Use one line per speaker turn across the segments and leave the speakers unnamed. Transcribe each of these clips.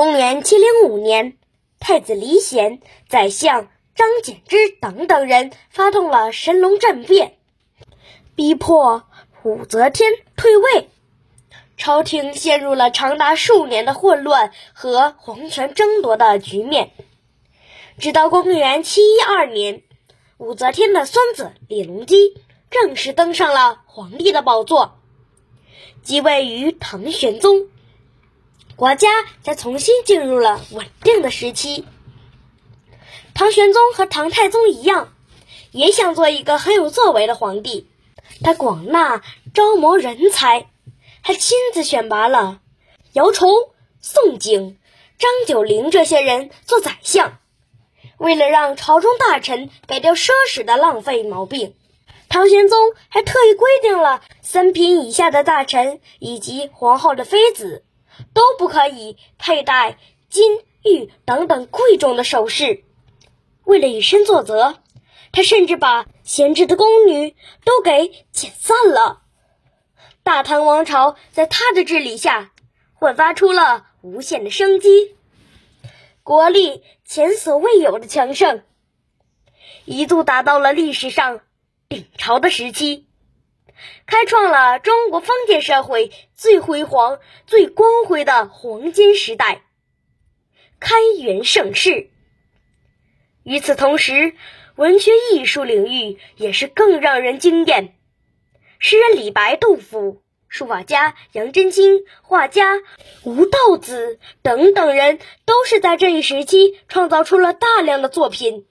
公元七零五年，太子李显、宰相张柬之等等人发动了神龙政变，逼迫武则天退位，朝廷陷入了长达数年的混乱和皇权争夺的局面。直到公元七一二年，武则天的孙子李隆基正式登上了皇帝的宝座，即位于唐玄宗。国家才重新进入了稳定的时期。唐玄宗和唐太宗一样，也想做一个很有作为的皇帝。他广纳招谋人才，还亲自选拔了姚崇、宋璟、张九龄这些人做宰相。为了让朝中大臣改掉奢侈的浪费毛病，唐玄宗还特意规定了三品以下的大臣以及皇后的妃子。都不可以佩戴金玉等等贵重的首饰。为了以身作则，他甚至把闲置的宫女都给遣散了。大唐王朝在他的治理下焕发出了无限的生机，国力前所未有的强盛，一度达到了历史上顶朝的时期。开创了中国封建社会最辉煌、最光辉的黄金时代，开元盛世。与此同时，文学艺术领域也是更让人惊艳。诗人李白、杜甫，书法家杨真卿，画家吴道子等等人，都是在这一时期创造出了大量的作品，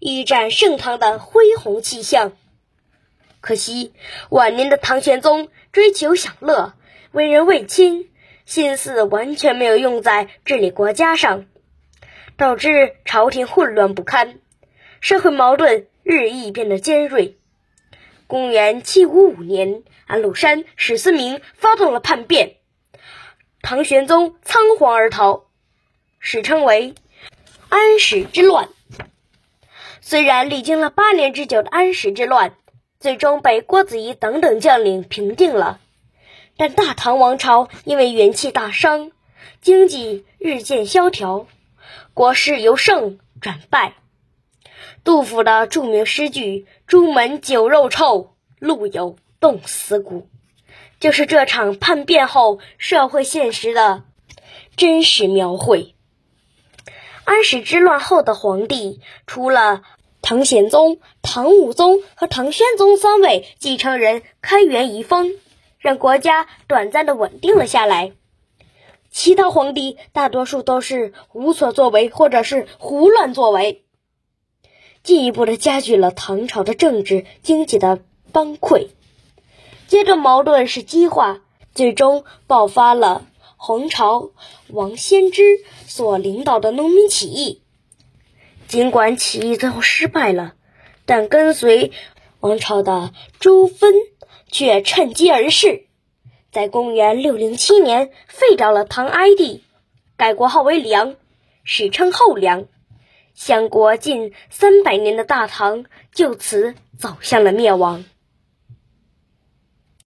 一展盛唐的恢宏气象。可惜，晚年的唐玄宗追求享乐，为人畏亲，心思完全没有用在治理国家上，导致朝廷混乱不堪，社会矛盾日益变得尖锐。公元七五五年，安禄山、史思明发动了叛变，唐玄宗仓皇而逃，史称为安史之乱。虽然历经了八年之久的安史之乱。最终被郭子仪等等将领平定了，但大唐王朝因为元气大伤，经济日渐萧条，国势由盛转败。杜甫的著名诗句“朱门酒肉臭，路有冻死骨”，就是这场叛变后社会现实的真实描绘。安史之乱后的皇帝，除了唐显宗、唐武宗和唐宣宗三位继承人开元遗风，让国家短暂的稳定了下来。其他皇帝大多数都是无所作为，或者是胡乱作为，进一步的加剧了唐朝的政治经济的崩溃。接着矛盾是激化，最终爆发了洪朝王仙芝所领导的农民起义。尽管起义最后失败了，但跟随王朝的朱芬却趁机而逝，在公元六零七年废掉了唐哀帝，改国号为梁，史称后梁。相国近三百年的大唐就此走向了灭亡。